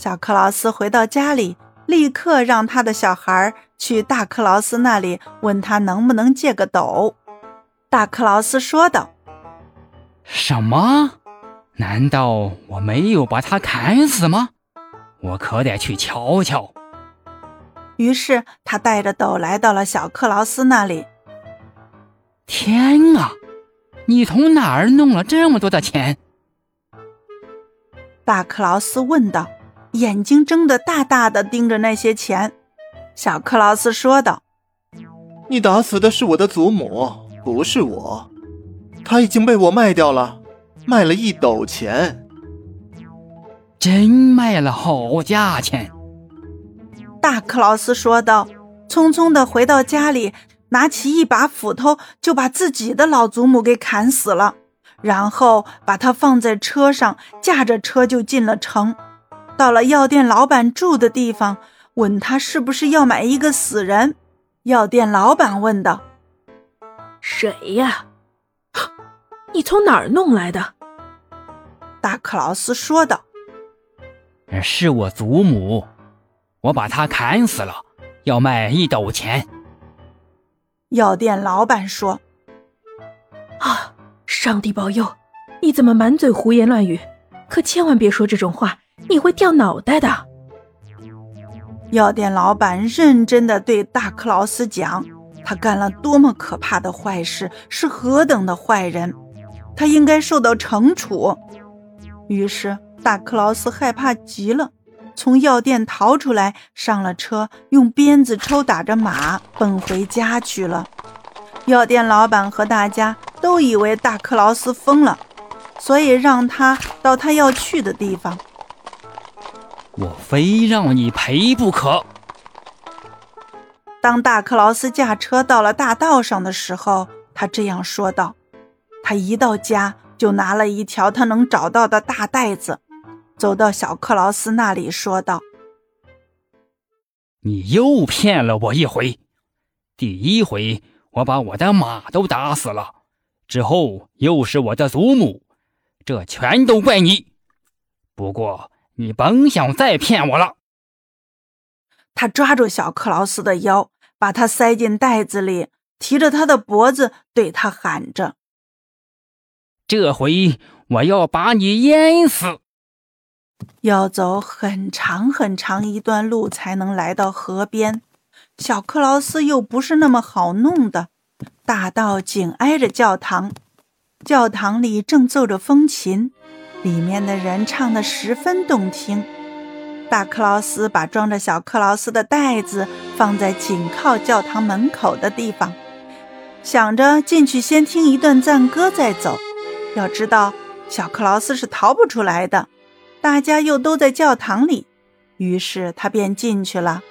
小克劳斯回到家里，立刻让他的小孩去大克劳斯那里，问他能不能借个斗。大克劳斯说道：“什么？难道我没有把他砍死吗？我可得去瞧瞧。”于是他带着斗来到了小克劳斯那里。天啊！你从哪儿弄了这么多的钱？大克劳斯问道，眼睛睁得大大的盯着那些钱。小克劳斯说道：“你打死的是我的祖母，不是我。她已经被我卖掉了，卖了一斗钱。真卖了好价钱。”大克劳斯说道，匆匆的回到家里。拿起一把斧头，就把自己的老祖母给砍死了，然后把他放在车上，驾着车就进了城。到了药店老板住的地方，问他是不是要买一个死人。药店老板问道：“谁呀？你从哪儿弄来的？”大克劳斯说道：“是我祖母，我把她砍死了，要卖一斗钱。”药店老板说：“啊，上帝保佑！你怎么满嘴胡言乱语？可千万别说这种话，你会掉脑袋的。”药店老板认真的对大克劳斯讲：“他干了多么可怕的坏事，是何等的坏人，他应该受到惩处。”于是大克劳斯害怕极了。从药店逃出来，上了车，用鞭子抽打着马，奔回家去了。药店老板和大家都以为大克劳斯疯了，所以让他到他要去的地方。我非让你赔不可。当大克劳斯驾车到了大道上的时候，他这样说道：“他一到家，就拿了一条他能找到的大袋子。”走到小克劳斯那里，说道：“你又骗了我一回。第一回我把我的马都打死了，之后又是我的祖母，这全都怪你。不过你甭想再骗我了。”他抓住小克劳斯的腰，把他塞进袋子里，提着他的脖子，对他喊着：“这回我要把你淹死！”要走很长很长一段路才能来到河边，小克劳斯又不是那么好弄的。大道紧挨着教堂，教堂里正奏着风琴，里面的人唱得十分动听。大克劳斯把装着小克劳斯的袋子放在紧靠教堂门口的地方，想着进去先听一段赞歌再走。要知道，小克劳斯是逃不出来的。大家又都在教堂里，于是他便进去了。